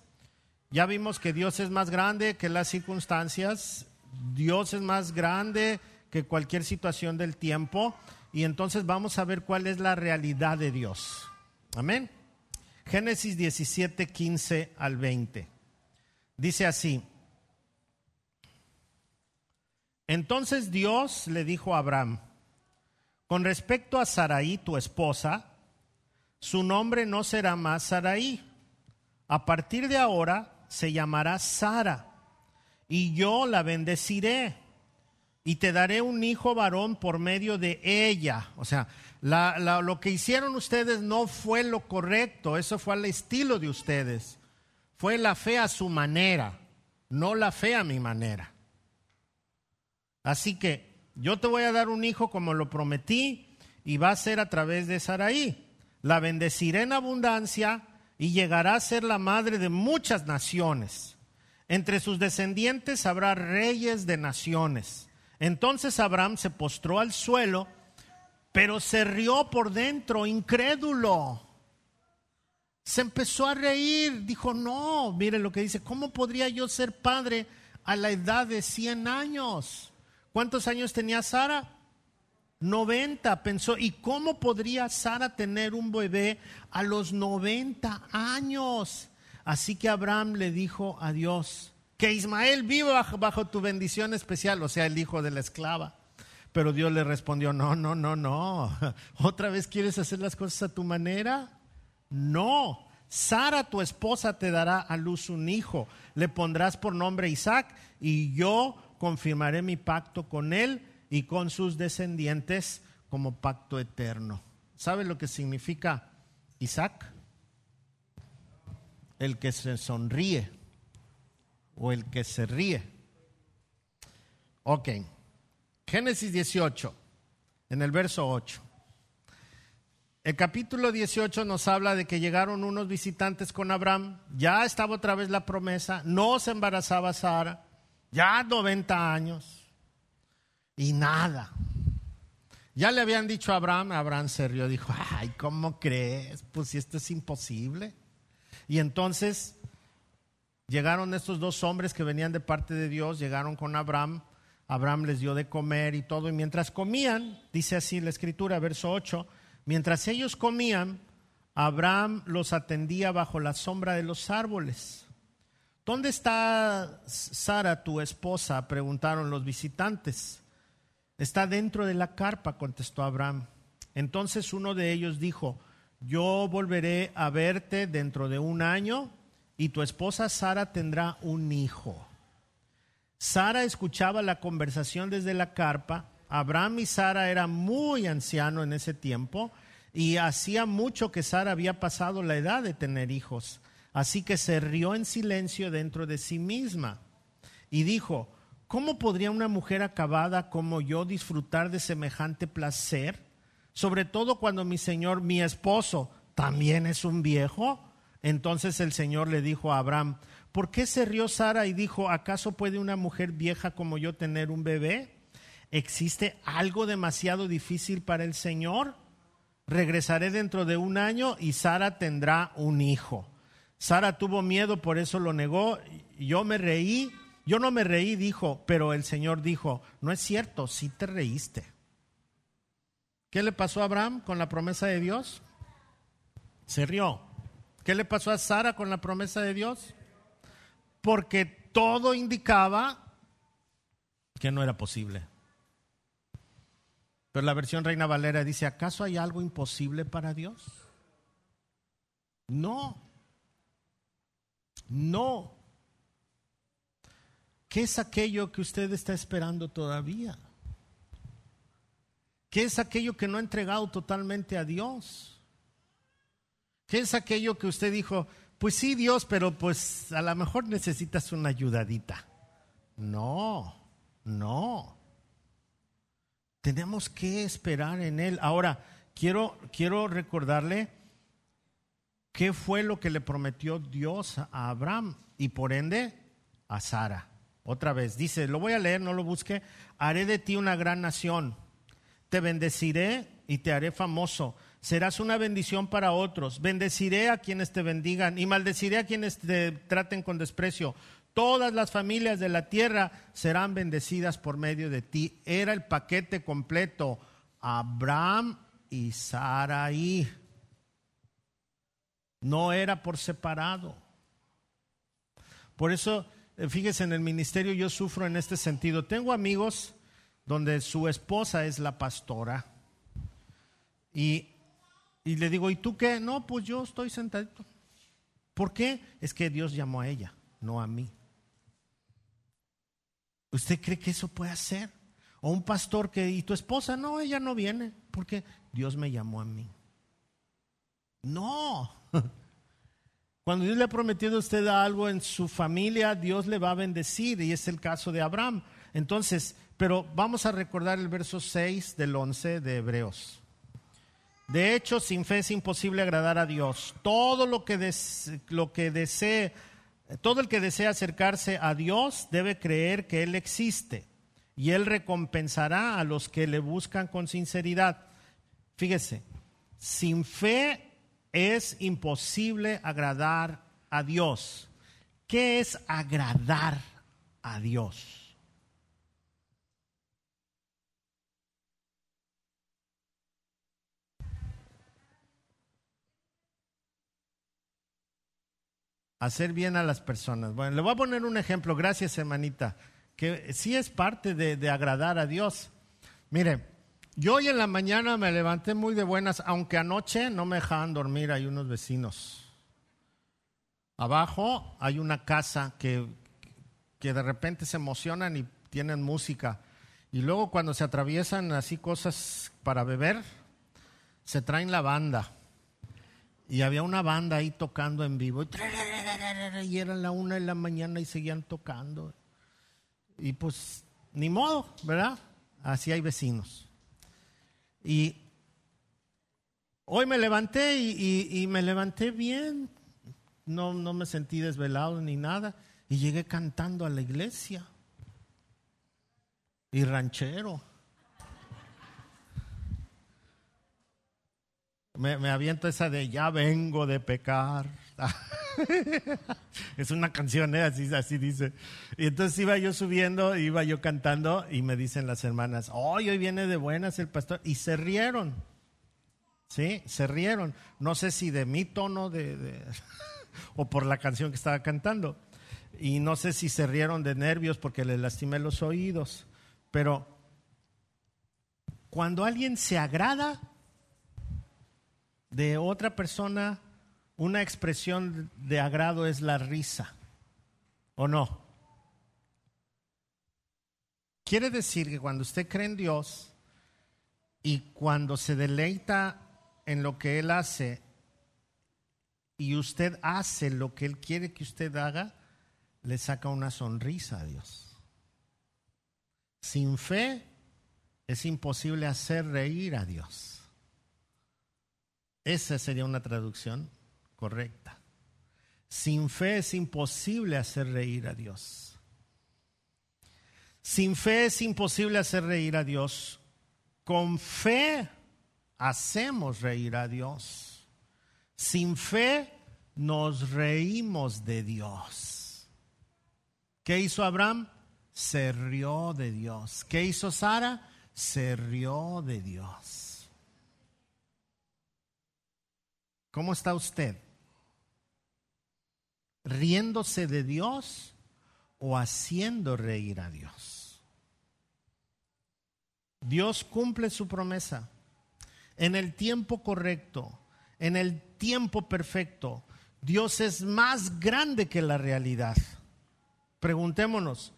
ya vimos que Dios es más grande que las circunstancias, Dios es más grande que cualquier situación del tiempo, y entonces vamos a ver cuál es la realidad de Dios. Amén. Génesis 17, 15 al 20. Dice así, entonces Dios le dijo a Abraham, con respecto a Saraí, tu esposa, su nombre no será más Saraí. A partir de ahora se llamará Sara, y yo la bendeciré, y te daré un hijo varón por medio de ella. O sea, lo que hicieron ustedes no fue lo correcto, eso fue al estilo de ustedes. Fue la fe a su manera, no la fe a mi manera. Así que yo te voy a dar un hijo como lo prometí y va a ser a través de Saraí. La bendeciré en abundancia y llegará a ser la madre de muchas naciones. Entre sus descendientes habrá reyes de naciones. Entonces Abraham se postró al suelo, pero se rió por dentro, incrédulo. Se empezó a reír, dijo, no, mire lo que dice, ¿cómo podría yo ser padre a la edad de 100 años? ¿Cuántos años tenía Sara? 90. Pensó, ¿y cómo podría Sara tener un bebé a los 90 años? Así que Abraham le dijo a Dios, que Ismael viva bajo, tu bendición especial, o sea, el hijo de la esclava. Pero Dios le respondió, no, no, no, no. ¿Otra vez quieres hacer las cosas a tu manera? No. Sara, tu esposa, te dará a luz un hijo. Le pondrás por nombre Isaac y yo confirmaré mi pacto con él y con sus descendientes como pacto eterno. ¿Sabe lo que significa Isaac? El que se sonríe o el que se ríe. Ok. Génesis 18, en el verso 8. El capítulo 18 nos habla de que llegaron unos visitantes con Abraham, ya estaba otra vez la promesa, no se embarazaba Sara, ya 90 años y nada. Ya le habían dicho a Abraham, Abraham se rió, dijo, ay, ¿cómo crees? Pues si esto es imposible. Y entonces llegaron estos dos hombres que venían de parte de Dios, llegaron con Abraham, Abraham les dio de comer y todo, y mientras comían, dice así la escritura, verso 8, Mientras ellos comían, Abraham los atendía bajo la sombra de los árboles. ¿Dónde está Sara, tu esposa? preguntaron los visitantes. Está dentro de la carpa, contestó Abraham. Entonces uno de ellos dijo, yo volveré a verte dentro de un año y tu esposa Sara tendrá un hijo. Sara escuchaba la conversación desde la carpa Abraham y Sara eran muy ancianos en ese tiempo y hacía mucho que Sara había pasado la edad de tener hijos. Así que se rió en silencio dentro de sí misma y dijo, ¿cómo podría una mujer acabada como yo disfrutar de semejante placer? Sobre todo cuando mi señor, mi esposo, también es un viejo. Entonces el Señor le dijo a Abraham, ¿por qué se rió Sara y dijo, ¿acaso puede una mujer vieja como yo tener un bebé? ¿Existe algo demasiado difícil para el Señor? Regresaré dentro de un año y Sara tendrá un hijo. Sara tuvo miedo, por eso lo negó. Yo me reí. Yo no me reí, dijo, pero el Señor dijo, no es cierto, sí te reíste. ¿Qué le pasó a Abraham con la promesa de Dios? Se rió. ¿Qué le pasó a Sara con la promesa de Dios? Porque todo indicaba que no era posible. Pero la versión Reina Valera dice, ¿acaso hay algo imposible para Dios? No. No. ¿Qué es aquello que usted está esperando todavía? ¿Qué es aquello que no ha entregado totalmente a Dios? ¿Qué es aquello que usted dijo, pues sí Dios, pero pues a lo mejor necesitas una ayudadita? No, no. Tenemos que esperar en Él. Ahora, quiero, quiero recordarle qué fue lo que le prometió Dios a Abraham y por ende a Sara. Otra vez, dice, lo voy a leer, no lo busque, haré de ti una gran nación, te bendeciré y te haré famoso, serás una bendición para otros, bendeciré a quienes te bendigan y maldeciré a quienes te traten con desprecio todas las familias de la tierra serán bendecidas por medio de ti. Era el paquete completo. Abraham y Sarai. No era por separado. Por eso, eh, fíjese, en el ministerio yo sufro en este sentido. Tengo amigos donde su esposa es la pastora. Y, y le digo, ¿y tú qué? No, pues yo estoy sentadito. ¿Por qué? Es que Dios llamó a ella, no a mí. ¿Usted cree que eso puede hacer? O un pastor que, ¿y tu esposa? No, ella no viene, porque Dios me llamó a mí. No. Cuando Dios le ha prometido a usted algo en su familia, Dios le va a bendecir, y es el caso de Abraham. Entonces, pero vamos a recordar el verso 6 del 11 de Hebreos. De hecho, sin fe es imposible agradar a Dios. Todo lo que, lo que desee todo el que desea acercarse a Dios debe creer que Él existe y Él recompensará a los que le buscan con sinceridad. Fíjese, sin fe es imposible agradar a Dios. ¿Qué es agradar a Dios? Hacer bien a las personas. Bueno, le voy a poner un ejemplo, gracias hermanita, que sí es parte de, agradar a Dios. Mire, yo hoy en la mañana me levanté muy de buenas, aunque anoche no me dejaban dormir, hay unos vecinos. Abajo hay una casa que, que de repente se emocionan y tienen música. Y luego cuando se atraviesan así cosas para beber, se traen la banda. Y había una banda ahí tocando en vivo. Era la una de la mañana y seguían tocando. Y pues, ni modo, ¿verdad? Así hay vecinos. Y hoy me levanté y, me levanté bien. No, no me sentí desvelado ni nada. Y llegué cantando a la iglesia. Y ranchero. Me, aviento esa de ya vengo de pecar. es una canción, ¿eh? así, así dice. Y entonces iba yo subiendo, iba yo cantando y me dicen las hermanas, hoy viene de buenas el pastor. Y se rieron. Sí, se rieron. No sé si de mi tono de, o por la canción que estaba cantando. Y no sé si se rieron de nervios porque le lastimé los oídos. Pero cuando alguien se agrada, de otra persona, una expresión de agrado es la risa, ¿o no? Quiere decir que cuando usted cree en Dios y cuando se deleita en lo que Él hace y usted hace lo que Él quiere que usted haga, le saca una sonrisa a Dios. Sin fe es imposible hacer reír a Dios. Esa sería una traducción correcta. Sin fe es imposible hacer reír a Dios. Sin fe es imposible hacer reír a Dios. Con fe hacemos reír a Dios. Sin fe nos reímos de Dios. ¿Qué hizo Abraham? Se rió de Dios. ¿Qué hizo Sara? Se rió de Dios. ¿Cómo está usted? ¿Riéndose de Dios o haciendo reír a Dios? Dios cumple su promesa en el tiempo correcto, en el tiempo perfecto. Dios es más grande que la realidad. Preguntémonos,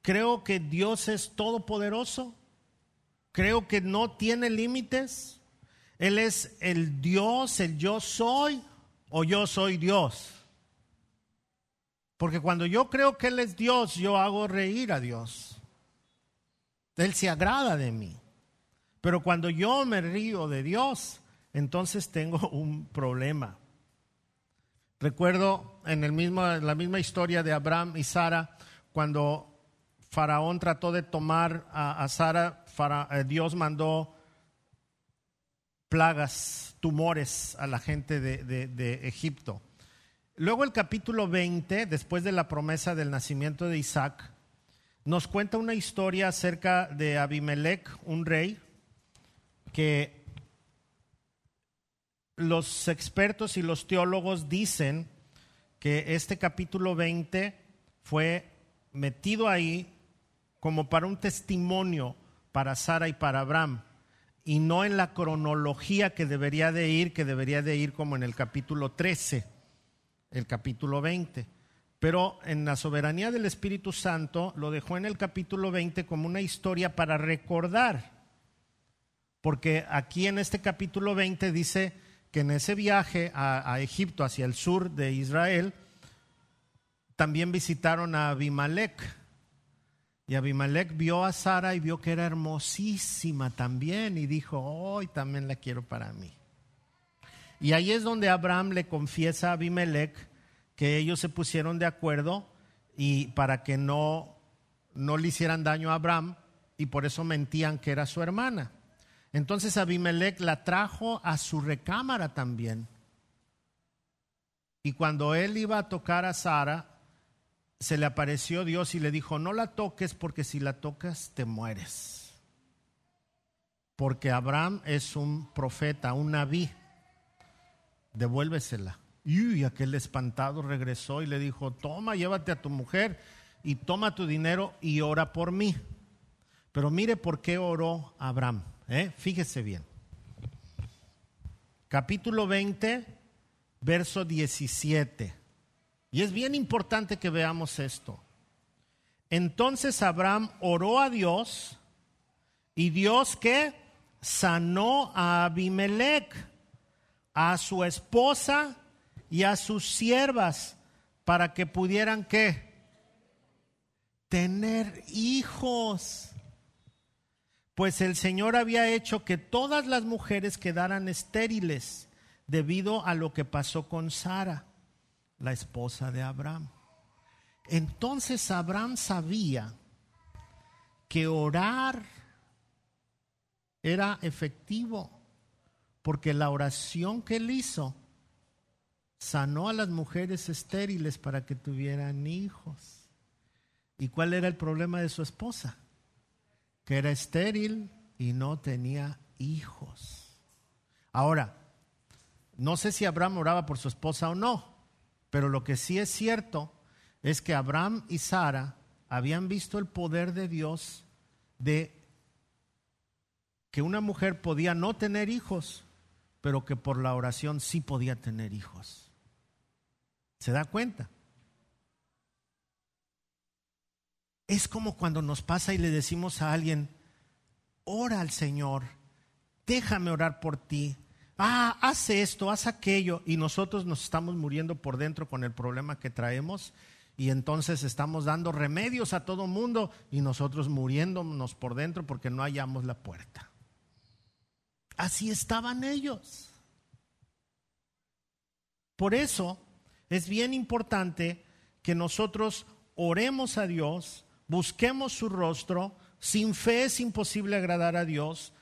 ¿creo que Dios es todopoderoso? ¿Creo que no tiene límites? Él es el Dios, el yo soy o yo soy Dios. Porque cuando yo creo que Él es Dios, yo hago reír a Dios. Él se agrada de mí. Pero cuando yo me río de Dios, entonces tengo un problema. Recuerdo en el mismo, la misma historia de Abraham y Sara, cuando Faraón trató de tomar a, Sara, eh, Dios mandó plagas, tumores a la gente de, Egipto. Luego el capítulo 20, después de la promesa del nacimiento de Isaac, nos cuenta una historia acerca de Abimelech, un rey, que los expertos y los teólogos dicen que este capítulo 20 fue metido ahí como para un testimonio para Sara y para Abraham y no en la cronología que debería de ir, que debería de ir como en el capítulo 13, el capítulo 20. Pero en la soberanía del Espíritu Santo lo dejó en el capítulo 20 como una historia para recordar. Porque aquí en este capítulo 20 dice que en ese viaje a, Egipto, hacia el sur de Israel, también visitaron a Abimelech y Abimelech vio a Sara y vio que era hermosísima también y dijo, hoy también la quiero para mí. Y ahí es donde Abraham le confiesa a Abimelech que ellos se pusieron de acuerdo y para que no, no le hicieran daño a Abraham y por eso mentían que era su hermana. Entonces Abimelech la trajo a su recámara también. Y cuando él iba a tocar a Sara, se le apareció Dios y le dijo, no la toques porque si la tocas te mueres. Porque Abraham es un profeta, un naví. Devuélvesela. Y aquel espantado regresó y le dijo, toma, llévate a tu mujer y toma tu dinero y ora por mí. Pero mire por qué oró Abraham. ¿eh? Fíjese bien. Capítulo 20, verso 17. Y es bien importante que veamos esto. Entonces Abraham oró a Dios y Dios que sanó a Abimelech, a su esposa y a sus siervas para que pudieran qué? Tener hijos. Pues el Señor había hecho que todas las mujeres quedaran estériles debido a lo que pasó con Sara, la esposa de Abraham. Entonces Abraham sabía que orar era efectivo, porque la oración que él hizo sanó a las mujeres estériles para que tuvieran hijos. ¿Y cuál era el problema de su esposa? Que era estéril y no tenía hijos. Ahora, no sé si Abraham oraba por su esposa o no, pero lo que sí es cierto es que Abraham y Sara habían visto el poder de Dios de que una mujer podía no tener hijos, pero que por la oración sí podía tener hijos. ¿Se da cuenta? Es como cuando nos pasa y le decimos a alguien, ora al Señor, déjame orar por ti. Ah, haz esto, haz aquello. Y nosotros nos estamos muriendo por dentro con el problema que traemos. Y entonces estamos dando remedios a todo mundo y nosotros muriéndonos por dentro porque no hallamos la puerta. Así estaban ellos. Por eso es bien importante que nosotros oremos a Dios, busquemos su rostro. Sin fe es imposible agradar a Dios.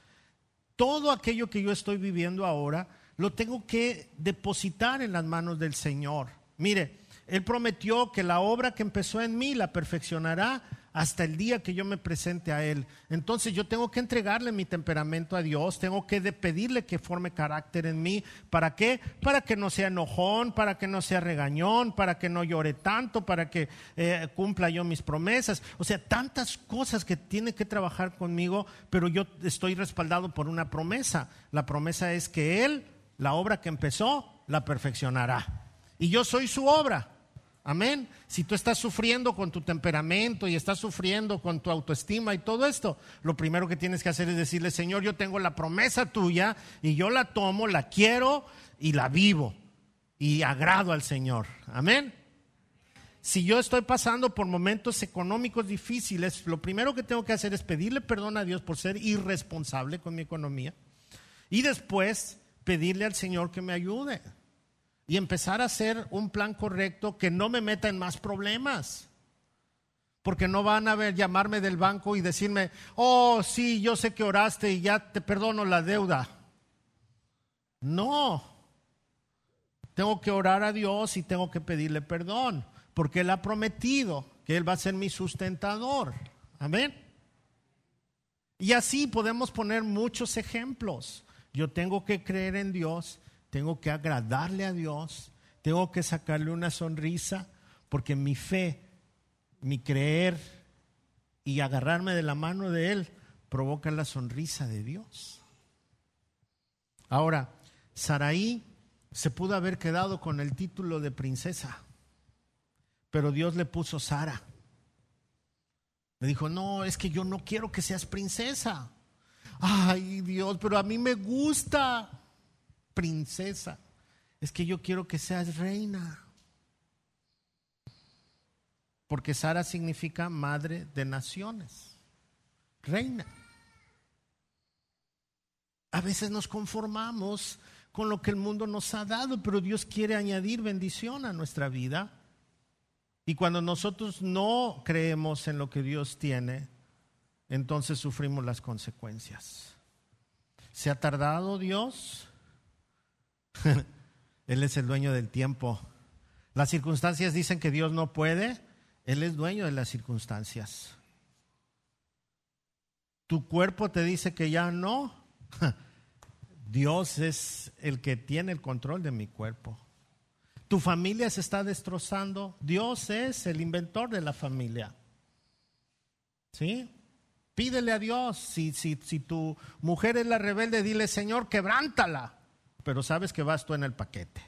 Todo aquello que yo estoy viviendo ahora lo tengo que depositar en las manos del Señor. Mire, Él prometió que la obra que empezó en mí la perfeccionará hasta el día que yo me presente a Él. Entonces yo tengo que entregarle mi temperamento a Dios, tengo que pedirle que forme carácter en mí. ¿Para qué? Para que no sea enojón, para que no sea regañón, para que no llore tanto, para que eh, cumpla yo mis promesas. O sea, tantas cosas que tiene que trabajar conmigo, pero yo estoy respaldado por una promesa. La promesa es que Él, la obra que empezó, la perfeccionará. Y yo soy su obra. Amén. Si tú estás sufriendo con tu temperamento y estás sufriendo con tu autoestima y todo esto, lo primero que tienes que hacer es decirle, Señor, yo tengo la promesa tuya y yo la tomo, la quiero y la vivo y agrado al Señor. Amén. Si yo estoy pasando por momentos económicos difíciles, lo primero que tengo que hacer es pedirle perdón a Dios por ser irresponsable con mi economía y después pedirle al Señor que me ayude y empezar a hacer un plan correcto que no me meta en más problemas. Porque no van a ver llamarme del banco y decirme, oh, sí, yo sé que oraste y ya te perdono la deuda. No. Tengo que orar a Dios y tengo que pedirle perdón, porque Él ha prometido que Él va a ser mi sustentador. Amén. Y así podemos poner muchos ejemplos. Yo tengo que creer en Dios tengo que agradarle a Dios, tengo que sacarle una sonrisa, porque mi fe, mi creer y agarrarme de la mano de Él provoca la sonrisa de Dios. Ahora, Saraí se pudo haber quedado con el título de princesa, pero Dios le puso Sara. Le dijo, no, es que yo no quiero que seas princesa. Ay Dios, pero a mí me gusta princesa, es que yo quiero que seas reina. Porque Sara significa madre de naciones, reina. A veces nos conformamos con lo que el mundo nos ha dado, pero Dios quiere añadir bendición a nuestra vida. Y cuando nosotros no creemos en lo que Dios tiene, entonces sufrimos las consecuencias. ¿Se ha tardado Dios? Él es el dueño del tiempo. Las circunstancias dicen que Dios no puede. Él es dueño de las circunstancias. Tu cuerpo te dice que ya no. Dios es el que tiene el control de mi cuerpo. Tu familia se está destrozando. Dios es el inventor de la familia. ¿Sí? Pídele a Dios. Si, si, si tu mujer es la rebelde, dile, Señor, quebrántala pero sabes que vas tú en el paquete.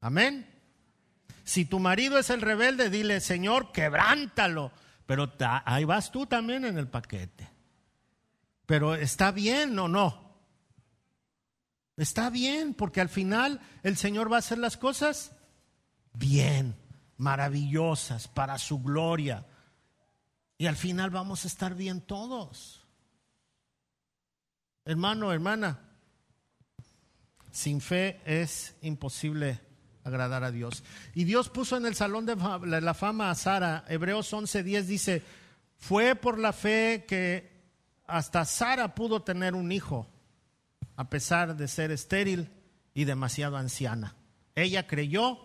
Amén. Si tu marido es el rebelde, dile, Señor, quebrántalo. Pero ahí vas tú también en el paquete. Pero está bien o no. Está bien, porque al final el Señor va a hacer las cosas bien, maravillosas, para su gloria. Y al final vamos a estar bien todos. Hermano, hermana, sin fe es imposible agradar a Dios. Y Dios puso en el salón de la fama a Sara. Hebreos 11:10 dice, fue por la fe que hasta Sara pudo tener un hijo, a pesar de ser estéril y demasiado anciana. Ella creyó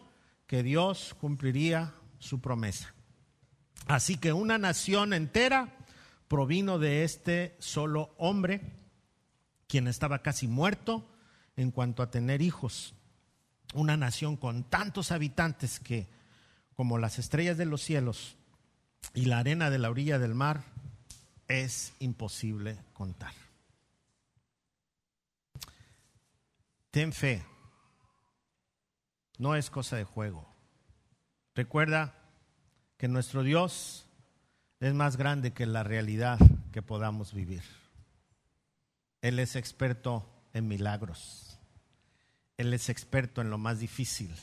que Dios cumpliría su promesa. Así que una nación entera provino de este solo hombre, quien estaba casi muerto en cuanto a tener hijos. Una nación con tantos habitantes que, como las estrellas de los cielos y la arena de la orilla del mar, es imposible contar. Ten fe, no es cosa de juego. Recuerda que nuestro Dios es más grande que la realidad que podamos vivir. Él es experto en milagros. Él es experto en lo más difícil.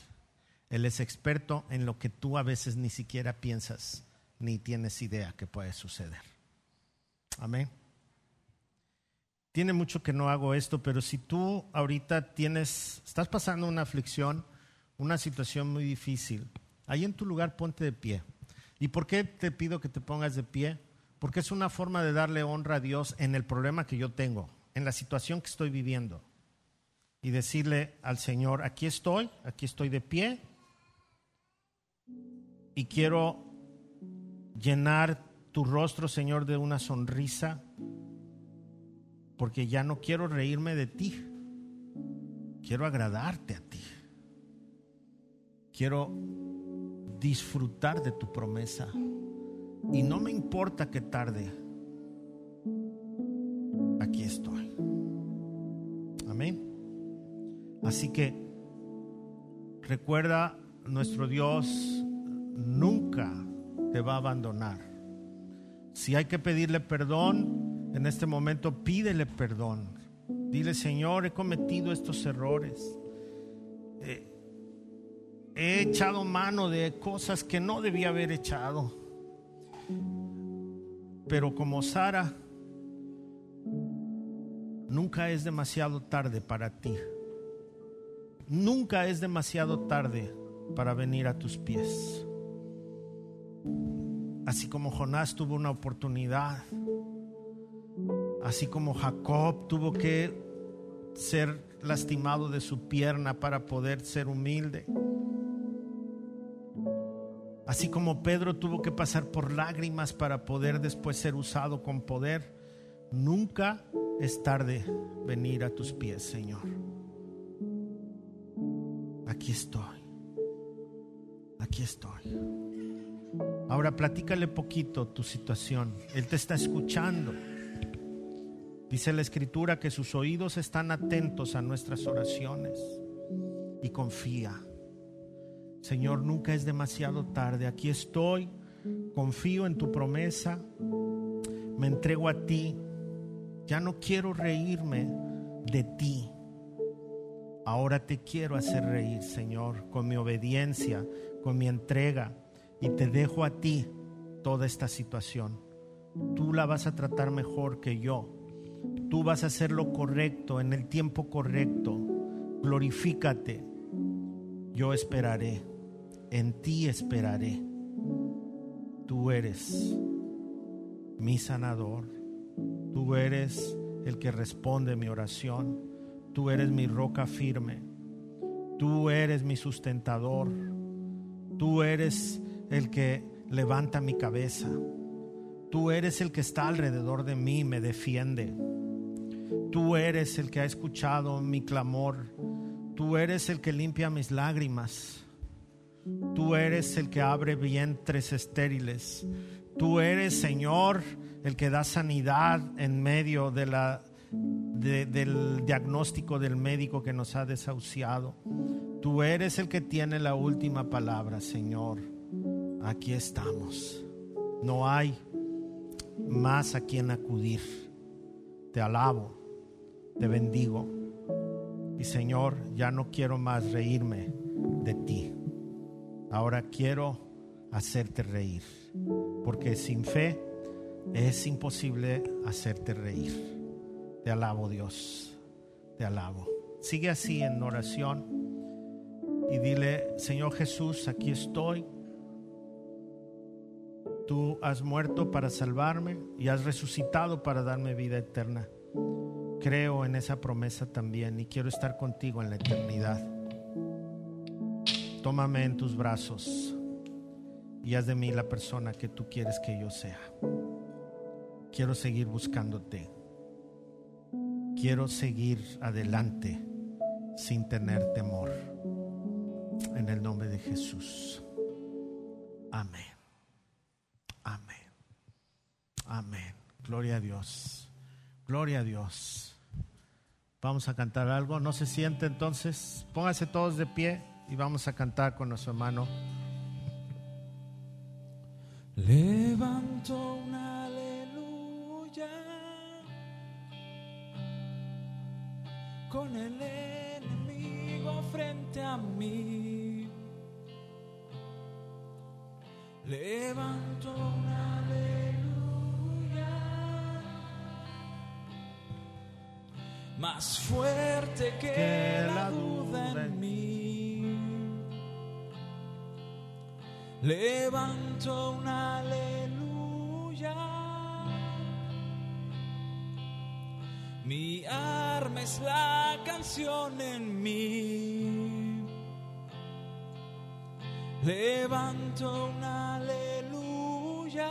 Él es experto en lo que tú a veces ni siquiera piensas ni tienes idea que puede suceder. Amén. Tiene mucho que no hago esto, pero si tú ahorita tienes, estás pasando una aflicción, una situación muy difícil, ahí en tu lugar ponte de pie. ¿Y por qué te pido que te pongas de pie? Porque es una forma de darle honra a Dios en el problema que yo tengo, en la situación que estoy viviendo y decirle al Señor, aquí estoy, aquí estoy de pie y quiero llenar tu rostro, Señor, de una sonrisa, porque ya no quiero reírme de ti, quiero agradarte a ti, quiero disfrutar de tu promesa. Y no me importa que tarde, aquí estoy. Así que recuerda, nuestro Dios nunca te va a abandonar. Si hay que pedirle perdón, en este momento pídele perdón. Dile, Señor, he cometido estos errores. he echado mano de cosas que no debía haber echado. Pero como Sara, nunca es demasiado tarde para ti. Nunca es demasiado tarde para venir a tus pies. Así como Jonás tuvo una oportunidad, así como Jacob tuvo que ser lastimado de su pierna para poder ser humilde. Así como Pedro tuvo que pasar por lágrimas para poder después ser usado con poder, nunca es tarde venir a tus pies, Señor aquí estoy, aquí estoy. Ahora platícale poquito tu situación. Él te está escuchando. Dice la escritura que sus oídos están atentos a nuestras oraciones y confía. Señor, nunca es demasiado tarde. Aquí estoy, confío en tu promesa, me entrego a ti. Ya no quiero reírme de ti. Ahora te quiero hacer reír, Señor, con mi obediencia, con mi entrega. Y te dejo a ti toda esta situación. Tú la vas a tratar mejor que yo. Tú vas a hacer lo correcto en el tiempo correcto. Glorifícate. Yo esperaré. En ti esperaré. Tú eres mi sanador. Tú eres el que responde mi oración. Tú eres mi roca firme. Tú eres mi sustentador. Tú eres el que levanta mi cabeza. Tú eres el que está alrededor de mí y me defiende. Tú eres el que ha escuchado mi clamor. Tú eres el que limpia mis lágrimas. Tú eres el que abre vientres estériles. Tú eres, Señor, el que da sanidad en medio de la del diagnóstico del médico que nos ha desahuciado. Tú eres el que tiene la última palabra, Señor. Aquí estamos. No hay más a quien acudir. Te alabo, te bendigo. Y Señor, ya no quiero más reírme de ti. Ahora quiero hacerte reír. Porque sin fe es imposible hacerte reír. Te alabo Dios. Te alabo. Sigue así en oración y dile, Señor Jesús, aquí estoy. Tú has muerto para salvarme y has resucitado para darme vida eterna. Creo en esa promesa también y quiero estar contigo en la eternidad. Tómame en tus brazos y haz de mí la persona que tú quieres que yo sea. Quiero seguir buscándote. Quiero seguir adelante sin tener temor. En el nombre de Jesús. Amén. Amén. Amén. Gloria a Dios. Gloria a Dios. Vamos a cantar algo. No se siente entonces. Pónganse todos de pie y vamos a cantar con nuestro hermano. Levanto una con el enemigo frente a mí. Levanto una aleluya más fuerte que, Que la duda en mí. Levanto una aleluya. Mi arma es la canción en mí. Levanto una aleluya.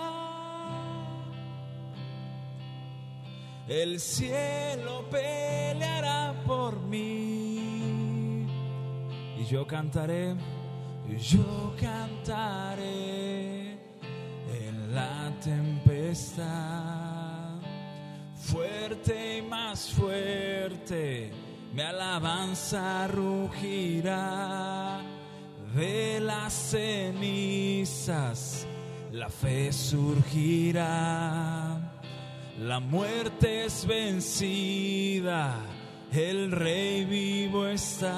El cielo peleará por mí. Y yo cantaré, yo cantaré en la tempestad. Fuerte y más fuerte, mi alabanza rugirá. De las cenizas, la fe surgirá. La muerte es vencida, el rey vivo está.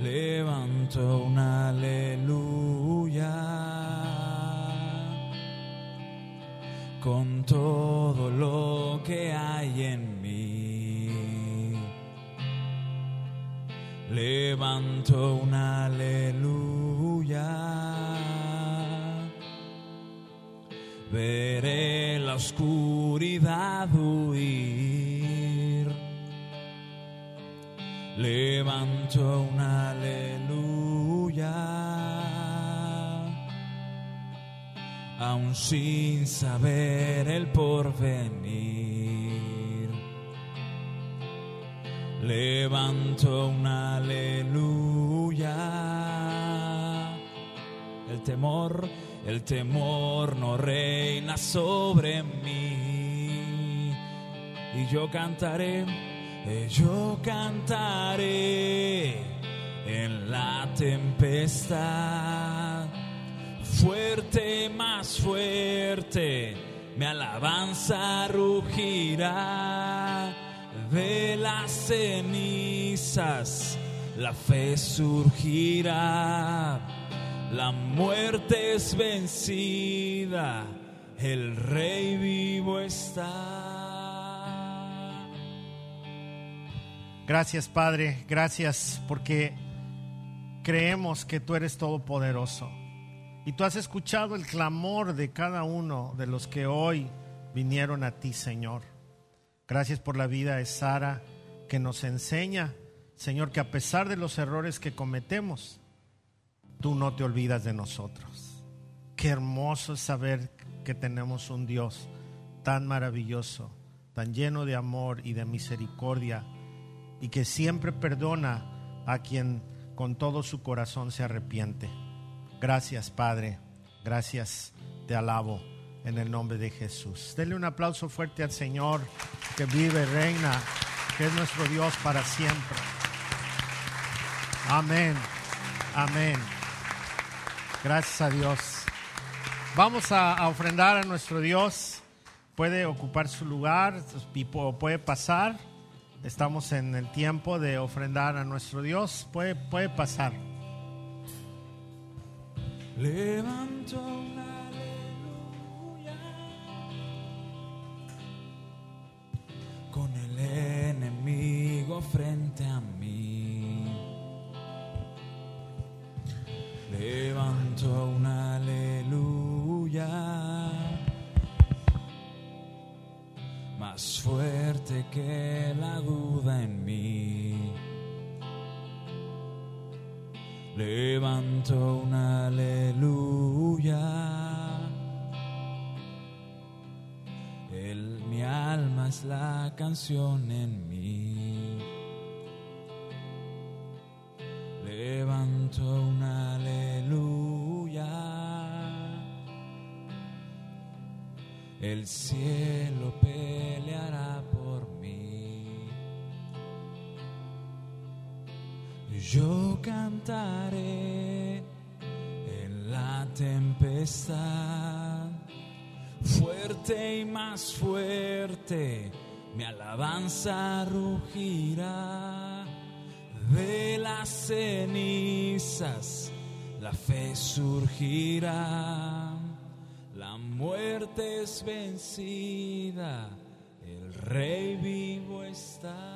Levanto una aleluya con todo lo que hay en mí. Levanto una aleluya. Veré la oscuridad huir. Levanto una aleluya. Aún sin saber el porvenir. Levanto una aleluya. El temor, el temor no reina sobre mí. Y yo cantaré, eh, yo cantaré en la tempestad. Fuerte, más fuerte, mi alabanza rugirá de las cenizas, la fe surgirá, la muerte es vencida, el rey vivo está. Gracias Padre, gracias porque creemos que tú eres todopoderoso. Y tú has escuchado el clamor de cada uno de los que hoy vinieron a ti, Señor. Gracias por la vida de Sara que nos enseña, Señor, que a pesar de los errores que cometemos, tú no te olvidas de nosotros. Qué hermoso es saber que tenemos un Dios tan maravilloso, tan lleno de amor y de misericordia, y que siempre perdona a quien con todo su corazón se arrepiente. Gracias, Padre. Gracias. Te alabo en el nombre de Jesús. Denle un aplauso fuerte al Señor que vive, reina que es nuestro Dios para siempre. Amén. Amén. Gracias a Dios. Vamos a, ofrendar a nuestro Dios. Puede ocupar su lugar puede pasar. Estamos en el tiempo de ofrendar a nuestro Dios. Puede, puede pasar. Levanto una rugirá de las cenizas, la fe surgirá, la muerte es vencida, el rey vivo está.